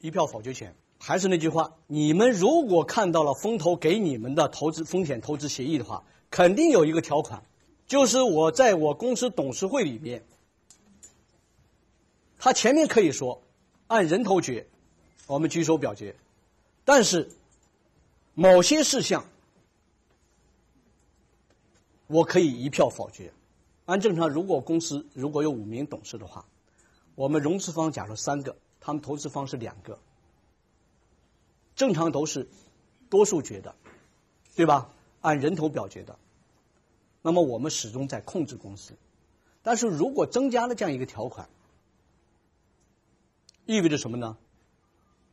一票否决权，还是那句话，你们如果看到了风投给你们的投资风险投资协议的话，肯定有一个条款，就是我在我公司董事会里面，他前面可以说按人头决，我们举手表决，但是某些事项我可以一票否决。按正常，如果公司如果有五名董事的话，我们融资方假如三个。他们投资方是两个，正常都是多数决的，对吧？按人头表决的。那么我们始终在控制公司，但是如果增加了这样一个条款，意味着什么呢？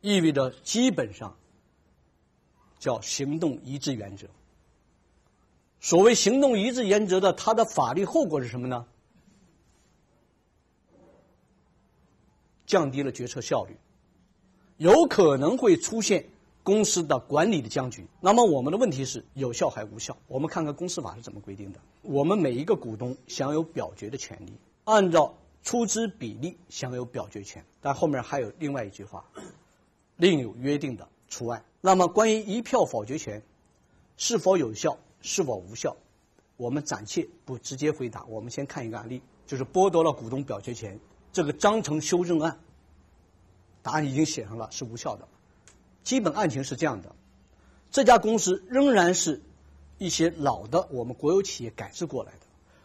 意味着基本上叫行动一致原则。所谓行动一致原则的，它的法律后果是什么呢？降低了决策效率，有可能会出现公司的管理的僵局。那么我们的问题是有效还无效？我们看看公司法是怎么规定的。我们每一个股东享有表决的权利，按照出资比例享有表决权。但后面还有另外一句话，另有约定的除外。那么关于一票否决权是否有效、是否无效，我们暂且不直接回答。我们先看一个案例，就是剥夺了股东表决权。这个章程修正案，答案已经写上了，是无效的。基本案情是这样的：这家公司仍然是一些老的我们国有企业改制过来的。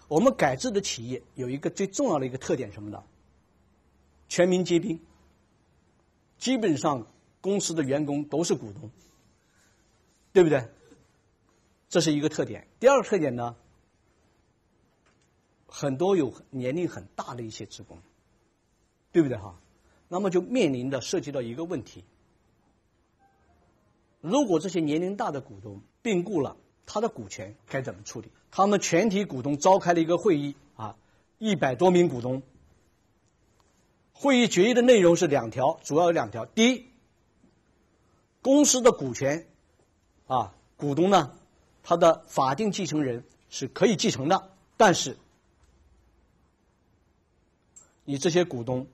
我们改制的企业有一个最重要的一个特点什么呢？全民皆兵，基本上公司的员工都是股东，对不对？这是一个特点。第二个特点呢，很多有年龄很大的一些职工。对不对哈？那么就面临的涉及到一个问题：如果这些年龄大的股东并故了，他的股权该怎么处理？他们全体股东召开了一个会议啊，一百多名股东。会议决议的内容是两条，主要有两条：第一，公司的股权啊，股东呢，他的法定继承人是可以继承的，但是你这些股东。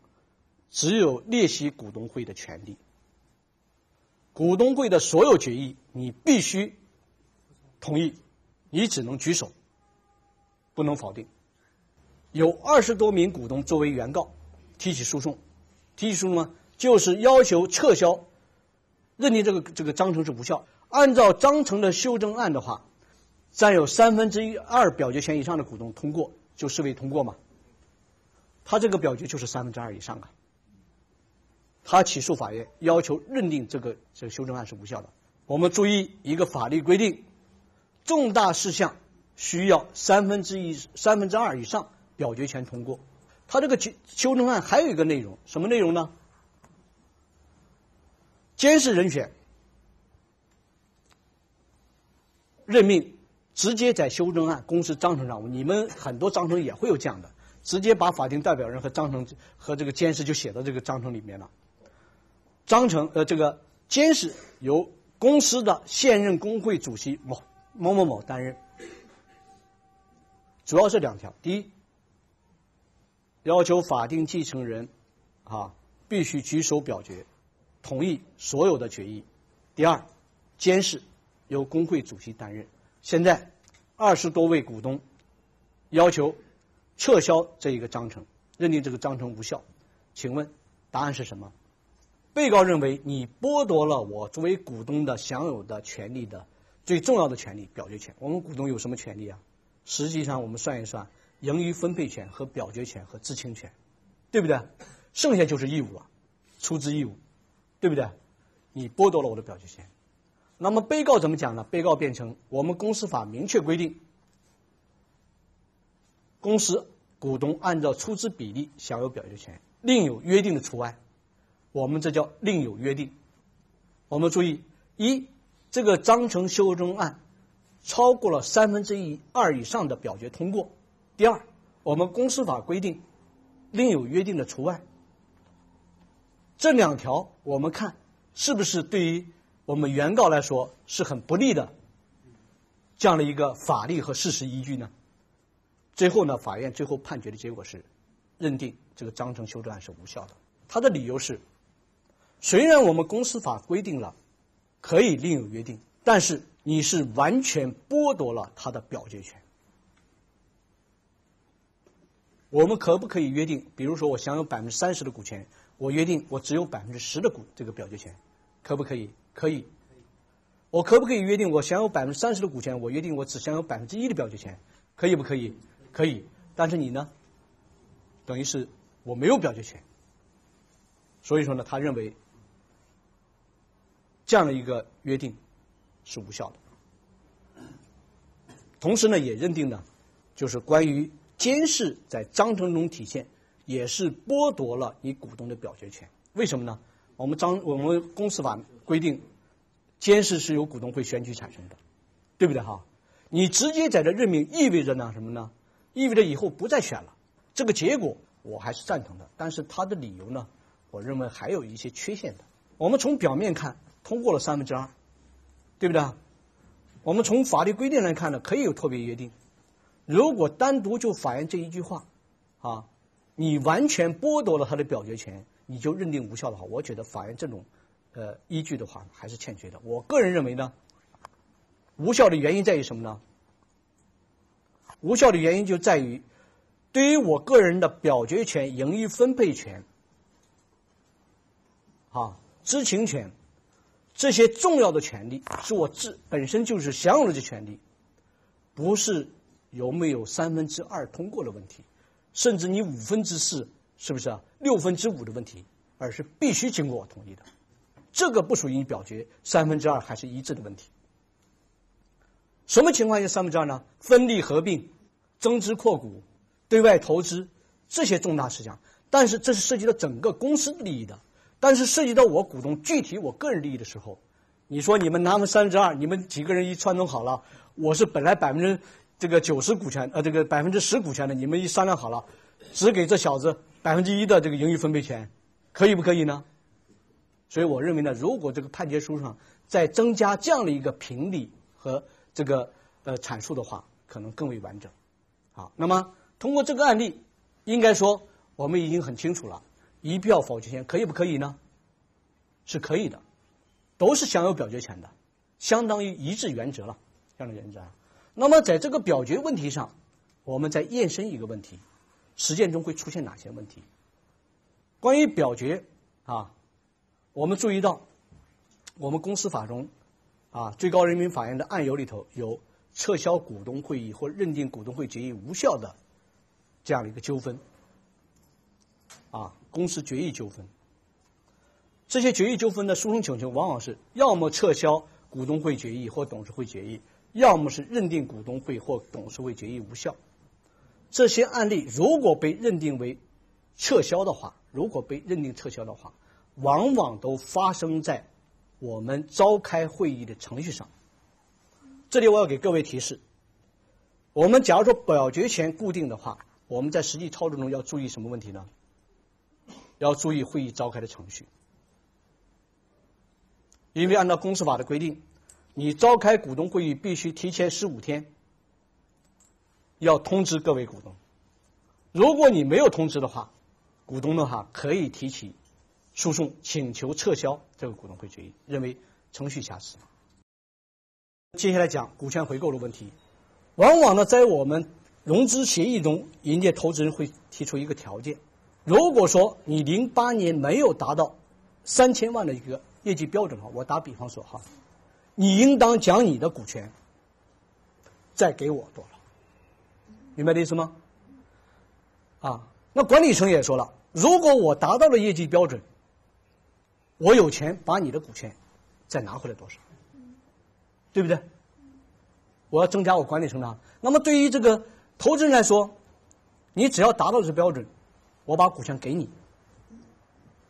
只有列席股东会的权利。股东会的所有决议，你必须同意，你只能举手，不能否定。有二十多名股东作为原告提起诉讼，提起诉讼呢，就是要求撤销，认定这个这个章程是无效。按照章程的修正案的话，占有三分之一二表决权以上的股东通过就视为通过嘛？他这个表决就是三分之二以上啊。他起诉法院，要求认定这个这个修正案是无效的。我们注意一个法律规定，重大事项需要三分之一、三分之二以上表决权通过。他这个修修正案还有一个内容，什么内容呢？监事人选任命直接在修正案公司章程上，你们很多章程也会有这样的，直接把法定代表人和章程和这个监事就写到这个章程里面了。章程呃，这个监事由公司的现任工会主席某某某某担任，主要是两条：第一，要求法定继承人啊必须举手表决，同意所有的决议；第二，监事由工会主席担任。现在二十多位股东要求撤销这一个章程，认定这个章程无效，请问答案是什么？被告认为你剥夺了我作为股东的享有的权利的最重要的权利——表决权。我们股东有什么权利啊？实际上，我们算一算，盈余分配权和表决权和知情权，对不对？剩下就是义务了，出资义务，对不对？你剥夺了我的表决权。那么被告怎么讲呢？被告辩称，我们公司法明确规定，公司股东按照出资比例享有表决权，另有约定的除外。我们这叫另有约定。我们注意，一，这个章程修正案超过了三分之一二以上的表决通过；第二，我们公司法规定另有约定的除外。这两条，我们看是不是对于我们原告来说是很不利的这样的一个法律和事实依据呢？最后呢，法院最后判决的结果是认定这个章程修正案是无效的。他的理由是，虽然我们公司法规定了可以另有约定，但是你是完全剥夺了他的表决权。我们可不可以约定？比如说，我享有百分之三十的股权。我约定，我只有百分之十的股这个表决权，可不可以？可以。我可不可以约定，我享有百分之三十的股权？我约定，我只享有百分之一的表决权，可以不可以？可以。但是你呢？等于是我没有表决权。所以说呢，他认为这样的一个约定是无效的。同时呢，也认定呢，就是关于监事在章程中体现。也是剥夺了你股东的表决权，为什么呢？我们章我们公司法规定，监事是由股东会选举产生的，对不对哈？你直接在这任命，意味着呢什么呢？意味着以后不再选了。这个结果我还是赞同的，但是他的理由呢，我认为还有一些缺陷的。我们从表面看，通过了三分之二，对不对？我们从法律规定来看呢，可以有特别约定。如果单独就法院这一句话，啊。你完全剥夺了他的表决权，你就认定无效的话，我觉得法院这种，呃，依据的话还是欠缺的。我个人认为呢，无效的原因在于什么呢？无效的原因就在于，对于我个人的表决权、盈余分配权、啊知情权这些重要的权利，是我自本身就是享有的这权利，不是有没有三分之二通过的问题。甚至你五分之四是不是啊？六分之五的问题，而是必须经过我同意的，这个不属于你表决三分之二还是一致的问题。什么情况下三分之二呢？分立合并、增资扩股、对外投资这些重大事项，但是这是涉及到整个公司利益的。但是涉及到我股东具体我个人利益的时候，你说你们拿了三分之二，你们几个人一串通好了，我是本来百分之。这个九十股权，呃，这个百分之十股权的，你们一商量好了，只给这小子百分之一的这个盈余分配权，可以不可以呢？所以我认为呢，如果这个判决书上再增加这样的一个评理和这个呃阐述的话，可能更为完整。好，那么通过这个案例，应该说我们已经很清楚了，一票否决权可以不可以呢？是可以的，都是享有表决权的，相当于一致原则了，这样的原则啊。那么，在这个表决问题上，我们再延伸一个问题：实践中会出现哪些问题？关于表决啊，我们注意到，我们公司法中啊，最高人民法院的案由里头有撤销股东会议或认定股东会决议无效的这样的一个纠纷啊，公司决议纠纷。这些决议纠纷的诉讼请求往往是要么撤销股东会决议或董事会决议。要么是认定股东会或董事会决议无效，这些案例如果被认定为撤销的话，如果被认定撤销的话，往往都发生在我们召开会议的程序上。这里我要给各位提示：我们假如说表决权固定的话，我们在实际操作中要注意什么问题呢？要注意会议召开的程序，因为按照公司法的规定。你召开股东会议必须提前十五天，要通知各位股东。如果你没有通知的话，股东的话可以提起诉讼，请求撤销这个股东会决议，认为程序瑕疵。接下来讲股权回购的问题，往往呢在我们融资协议中，人家投资人会提出一个条件：如果说你零八年没有达到三千万的一个业绩标准的话，我打比方说哈。你应当将你的股权再给我多少？明白的意思吗？啊，那管理层也说了，如果我达到了业绩标准，我有钱把你的股权再拿回来多少？对不对？我要增加我管理层的。那么对于这个投资人来说，你只要达到这标准，我把股权给你，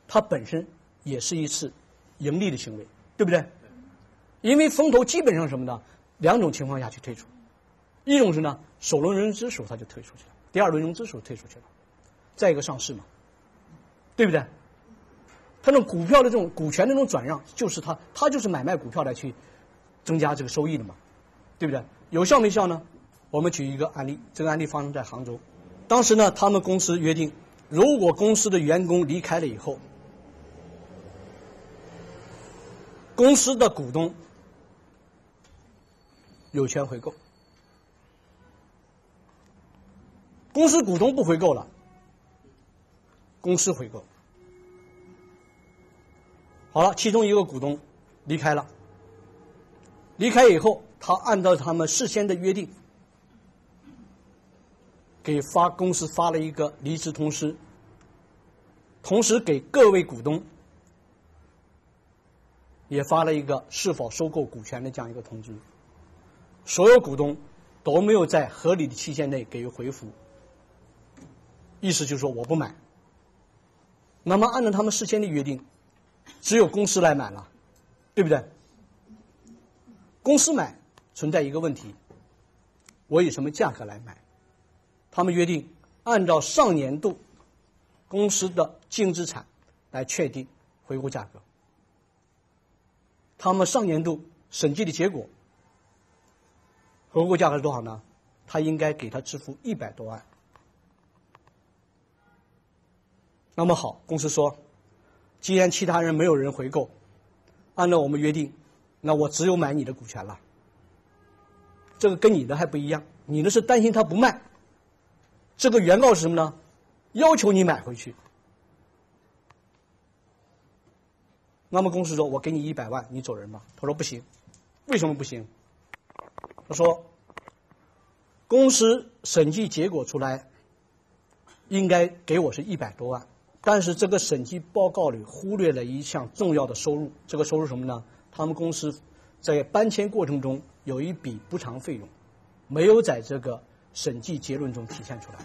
它本身也是一次盈利的行为，对不对？因为风投基本上什么呢？两种情况下去退出，一种是呢，首轮融资时候他就退出去了，第二轮融资时候退出去了，再一个上市嘛，对不对？他那种股票的这种股权的这种转让，就是他他就是买卖股票来去增加这个收益的嘛，对不对？有效没效呢？我们举一个案例，这个案例发生在杭州，当时呢，他们公司约定，如果公司的员工离开了以后，公司的股东有权回购，公司股东不回购了，公司回购。好了，其中一个股东离开了，离开以后，他按照他们事先的约定。给发公司发了一个离职通知，同时给各位股东也发了一个是否收购股权的这样一个通知。所有股东都没有在合理的期限内给予回复，意思就是说我不买。那么按照他们事先的约定，只有公司来买了，对不对？公司买存在一个问题，我以什么价格来买？他们约定按照上年度公司的净资产来确定回购价格。他们上年度审计的结果，回购价格是多少呢？他应该给他支付一百多万。那么好，公司说，既然其他人没有人回购，按照我们约定，那我只有买你的股权了。这个跟你的还不一样，你的是担心他不卖。这个原告是什么呢？要求你买回去。那么公司说：“我给你一百万，你走人吧。”他说：“不行，为什么不行？”他说：“公司审计结果出来，应该给我是一百多万，但是这个审计报告里忽略了一项重要的收入。这个收入什么呢？他们公司在搬迁过程中有一笔补偿费用，没有在这个。”审计结论中体现出来，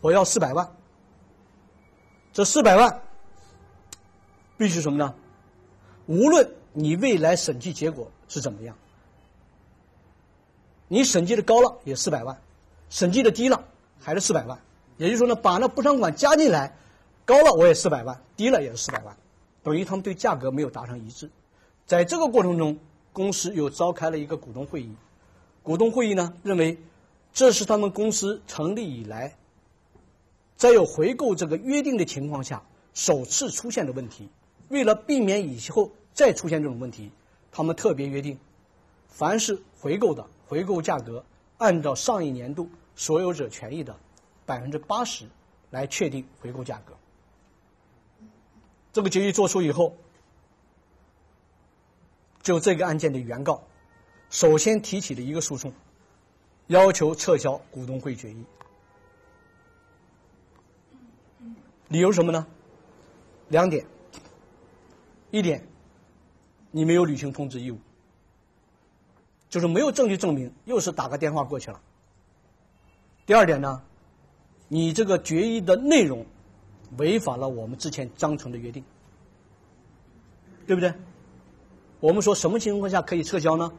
我要四百万。这四百万必须什么呢？无论你未来审计结果是怎么样，你审计的高了也四百万，审计的低了还是四百万。也就是说呢，把那补偿款加进来，高了我也四百万，低了也是四百万，等于他们对价格没有达成一致。在这个过程中，公司又召开了一个股东会议，股东会议呢认为。这是他们公司成立以来，在有回购这个约定的情况下首次出现的问题。为了避免以后再出现这种问题，他们特别约定，凡是回购的回购价格，按照上一年度所有者权益的百分之八十来确定回购价格。这个决议做出以后，就这个案件的原告首先提起了一个诉讼。要求撤销股东会决议，理由什么呢？两点。一点，你没有履行通知义务，就是没有证据证明，又是打个电话过去了。第二点呢，你这个决议的内容违反了我们之前章程的约定，对不对？我们说什么情况下可以撤销呢？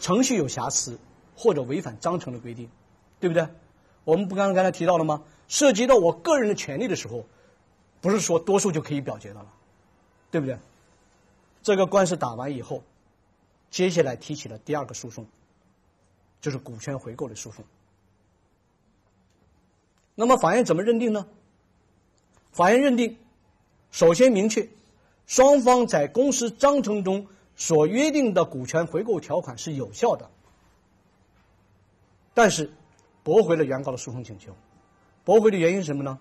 程序有瑕疵。或者违反章程的规定，对不对？我们不刚刚才提到了吗？涉及到我个人的权利的时候，不是说多数就可以表决的了，对不对？这个官司打完以后，接下来提起了第二个诉讼，就是股权回购的诉讼。那么法院怎么认定呢？法院认定，首先明确，双方在公司章程中所约定的股权回购条款是有效的。但是，驳回了原告的诉讼请求。驳回的原因是什么呢？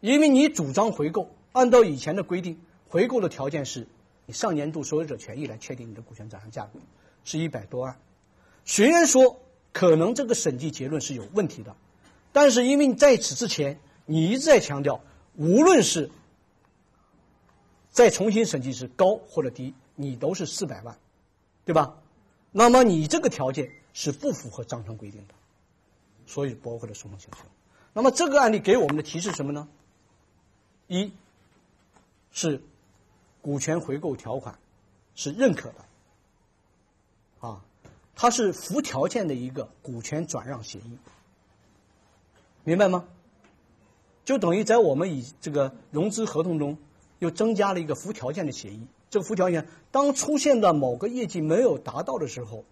因为你主张回购，按照以前的规定，回购的条件是你上年度所有者权益来确定你的股权转让价格，是一百多万。虽然说可能这个审计结论是有问题的，但是因为你在此之前你一直在强调，无论是再重新审计是高或者低，你都是四百万，对吧？那么你这个条件。是不符合章程规定的，所以驳回了诉讼请求。那么这个案例给我们的提示什么呢？一，是股权回购条款是认可的，啊，它是附条件的一个股权转让协议，明白吗？就等于在我们以这个融资合同中又增加了一个附条件的协议。这个附条件，当出现的某个业绩没有达到的时候，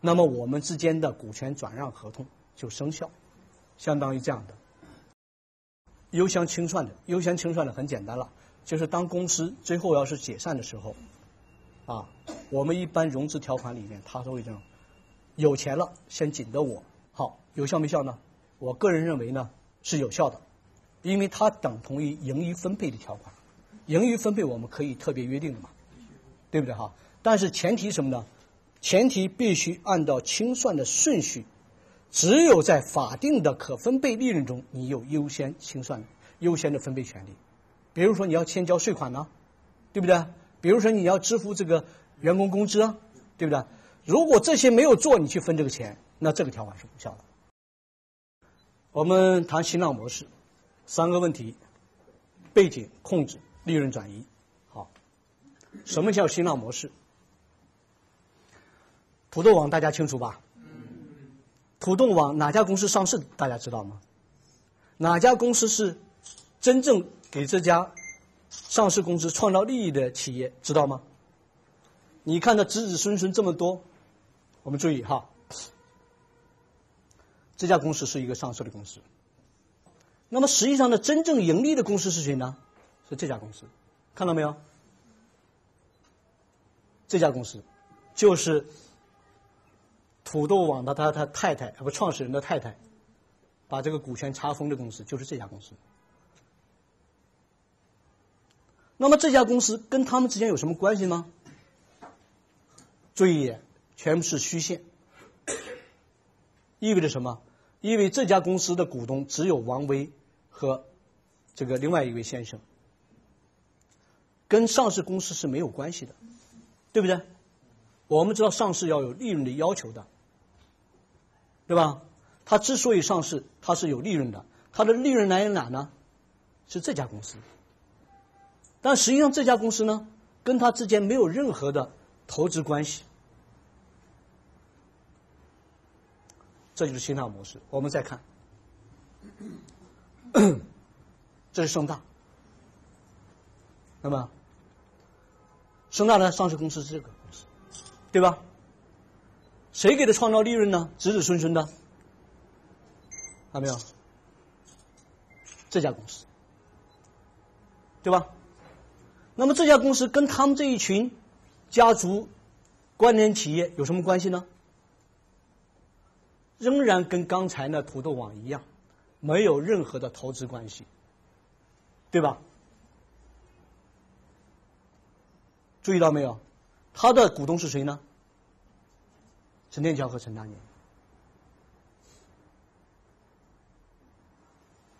那么我们之间的股权转让合同就生效，相当于这样的。优先清算的，优先清算的很简单了，就是当公司最后要是解散的时候，啊，我们一般融资条款里面它都会这样，有钱了先紧的我，好，有效没效呢？我个人认为呢是有效的。因为它等同于盈余分配的条款，盈余分配我们可以特别约定的嘛，对不对哈？但是前提什么呢？前提必须按照清算的顺序，只有在法定的可分配利润中，你有优先清算、优先的分配权利。比如说你要先交税款呢，对不对？比如说你要支付这个员工工资啊，对不对？如果这些没有做，你去分这个钱，那这个条款是无效的。我们谈新浪模式。三个问题：背景、控制、利润转移。好，什么叫新浪模式？土豆网大家清楚吧？土豆网哪家公司上市？大家知道吗？哪家公司是真正给这家上市公司创造利益的企业？知道吗？你看，他子子孙孙这么多，我们注意哈，这家公司是一个上市的公司。那么实际上呢，真正盈利的公司是谁呢？是这家公司，看到没有？这家公司就是土豆网的他他太太，不创始人的太太，把这个股权查封的公司就是这家公司。那么这家公司跟他们之间有什么关系吗？注意，全部是虚线，意味着什么？意味这家公司的股东只有王威。和这个另外一位先生，跟上市公司是没有关系的，对不对？我们知道上市要有利润的要求的，对吧？它之所以上市，它是有利润的，它的利润来源哪呢？是这家公司。但实际上这家公司呢，跟它之间没有任何的投资关系。这就是新浪模式。我们再看。这是盛大，那么盛大的上市公司是这个公司，对吧？谁给他创造利润呢？子子孙孙的，看到没有？这家公司，对吧？那么这家公司跟他们这一群家族关联企业有什么关系呢？仍然跟刚才那土豆网一样。没有任何的投资关系，对吧？注意到没有？他的股东是谁呢？陈天桥和陈大年。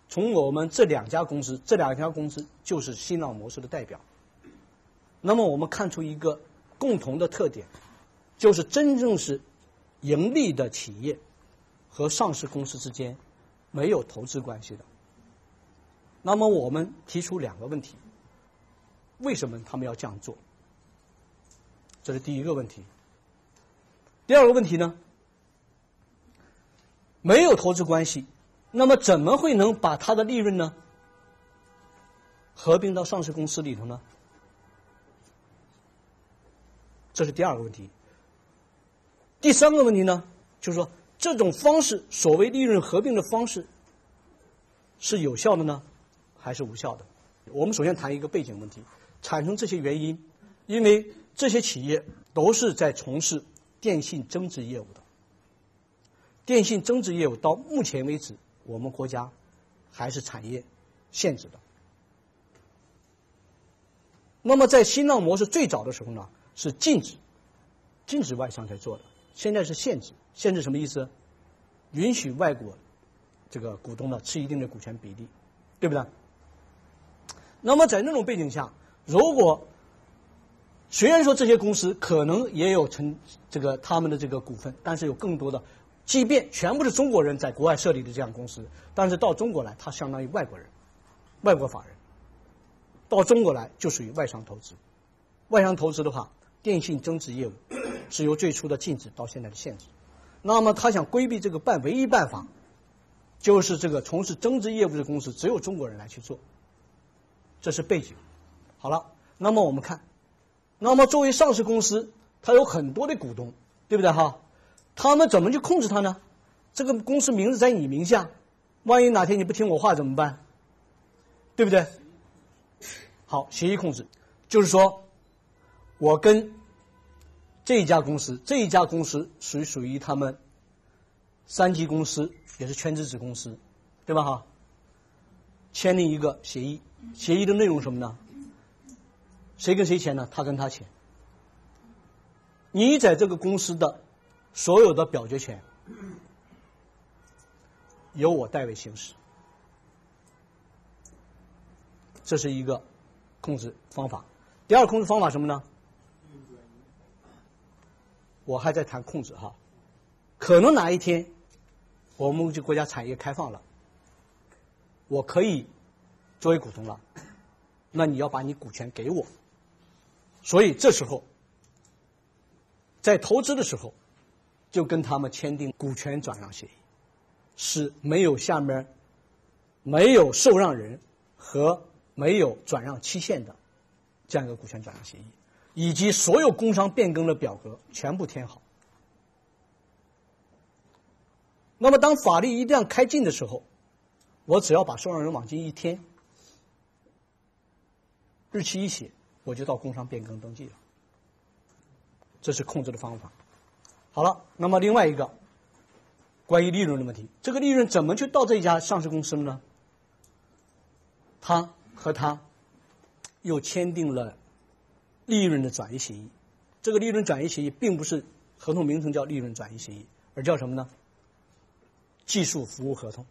从我们这两家公司，这两家公司就是新浪模式的代表。那么我们看出一个共同的特点，就是真正是盈利的企业和上市公司之间。没有投资关系的，那么我们提出两个问题：为什么他们要这样做？这是第一个问题。第二个问题呢？没有投资关系，那么怎么会能把它的利润呢合并到上市公司里头呢？这是第二个问题。第三个问题呢，就是说。这种方式，所谓利润合并的方式，是有效的呢，还是无效的？我们首先谈一个背景问题：产生这些原因，因为这些企业都是在从事电信增值业务的。电信增值业务到目前为止，我们国家还是产业限制的。那么，在新浪模式最早的时候呢，是禁止禁止外商在做的。现在是限制，限制什么意思？允许外国这个股东呢持一定的股权比例，对不对？那么在那种背景下，如果虽然说这些公司可能也有成这个他们的这个股份，但是有更多的，即便全部是中国人在国外设立的这样公司，但是到中国来，它相当于外国人，外国法人。到中国来就属于外商投资。外商投资的话，电信增值业务是由最初的禁止到现在的限制。那么他想规避这个办，唯一办法就是这个从事增值业务的公司只有中国人来去做，这是背景。好了，那么我们看，那么作为上市公司，它有很多的股东，对不对哈？他们怎么去控制它呢？这个公司名字在你名下，万一哪天你不听我话怎么办？对不对？好，协议控制就是说，我跟这一家公司，这一家公司属于属于他们三级公司，也是全资子公司，对吧？哈，签订一个协议，协议的内容什么呢？谁跟谁签呢？他跟他签。你在这个公司的所有的表决权由我代为行使，这是一个控制方法。第二控制方法什么呢？我还在谈控制哈，可能哪一天我们这国家产业开放了，我可以作为股东了，那你要把你股权给我。所以这时候，在投资的时候，就跟他们签订股权转让协议，是没有下面没有受让人和没有转让期限的这样一个股权转让协议，以及所有工商变更的表格全部填好。那么，当法律一旦开禁的时候，我只要把受让人往进一填，日期一写。我就到工商变更登记了，这是控制的方法。好了，那么另外一个关于利润的问题，这个利润怎么去到这家上市公司了呢？他和他又签订了利润的转移协议。这个利润转移协议并不是合同名称叫利润转移协议，而叫什么呢？技术服务合同。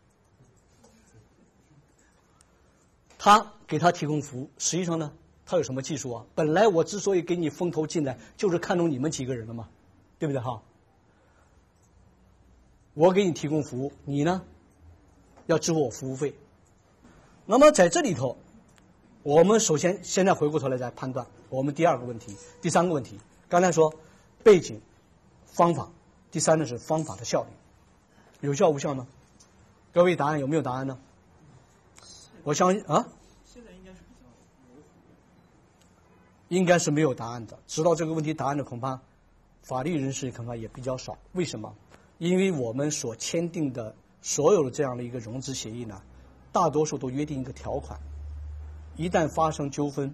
他给他提供服务，实际上呢？他有什么技术啊？本来我之所以给你风投进来，就是看中你们几个人了嘛，对不对哈？我给你提供服务，你呢要支付我服务费。那么在这里头，我们首先现在回过头来再判断我们第二个问题、第三个问题。刚才说背景、方法，第三呢是方法的效率，有效无效呢？各位答案有没有答案呢？我相信啊。应该是没有答案的。知道这个问题答案的恐怕法律人士恐怕也比较少。为什么？因为我们所签订的所有的这样的一个融资协议呢，大多数都约定一个条款：一旦发生纠纷，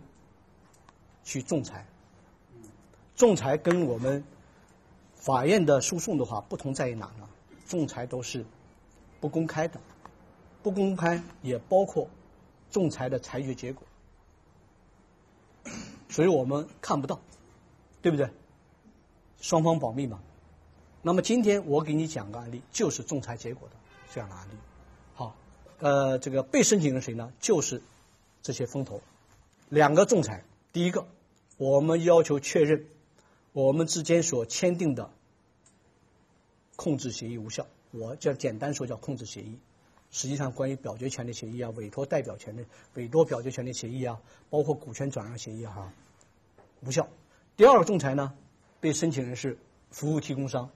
去仲裁。仲裁跟我们法院的诉讼的话不同在于哪呢？仲裁都是不公开的，不公开也包括仲裁的裁决结果。所以我们看不到，对不对？双方保密嘛。那么今天我给你讲个案例，就是仲裁结果的这样的案例。好，呃，这个被申请人谁呢？就是这些风投。两个仲裁，第一个，我们要求确认我们之间所签订的控制协议无效。我叫简单说叫控制协议。实际上，关于表决权的协议啊，委托代表权的委托表决权的协议啊，包括股权转让协议哈。无效。第二个仲裁呢，被申请人是服务提供商。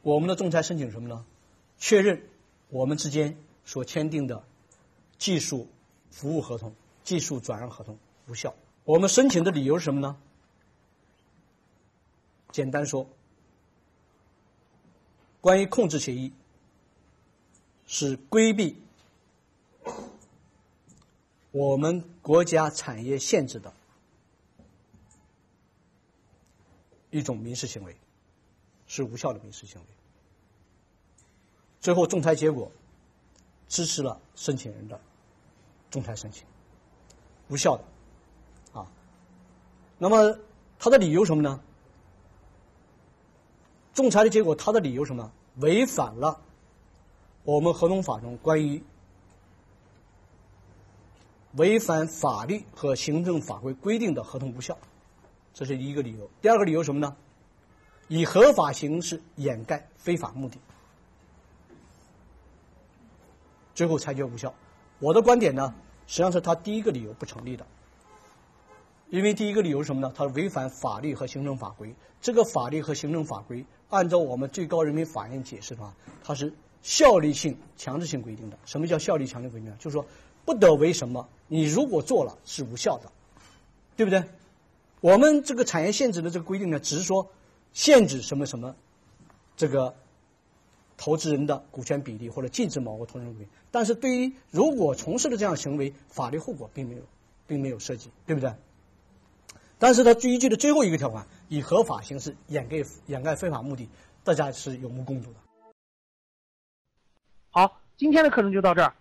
我们的仲裁申请什么呢？确认我们之间所签订的技术服务合同、技术转让合同无效。我们申请的理由是什么呢？简单说，关于控制协议是规避我们国家产业限制的。一种民事行为是无效的民事行为。最后仲裁结果支持了申请人的仲裁申请，无效的啊。那么他的理由什么呢？仲裁的结果，他的理由什么？违反了我们合同法中关于违反法律和行政法规规定的合同无效。这是一个理由。第二个理由什么呢？以合法形式掩盖非法目的，最后裁决无效。我的观点呢，实际上是他第一个理由不成立的。因为第一个理由是什么呢？他违反法律和行政法规。这个法律和行政法规，按照我们最高人民法院解释的话，它是效力性、强制性规定的。什么叫效力强制规定呢？就是说不得为什么，你如果做了是无效的，对不对？我们这个产业限制的这个规定呢，只是说限制什么什么，这个投资人的股权比例或者禁止某个投资人股权，但是对于如果从事了这样行为，法律后果并没有，并没有涉及，对不对？但是它依据的最后一个条款，以合法形式掩盖掩盖非法目的，大家是有目共睹的。好，今天的课程就到这儿。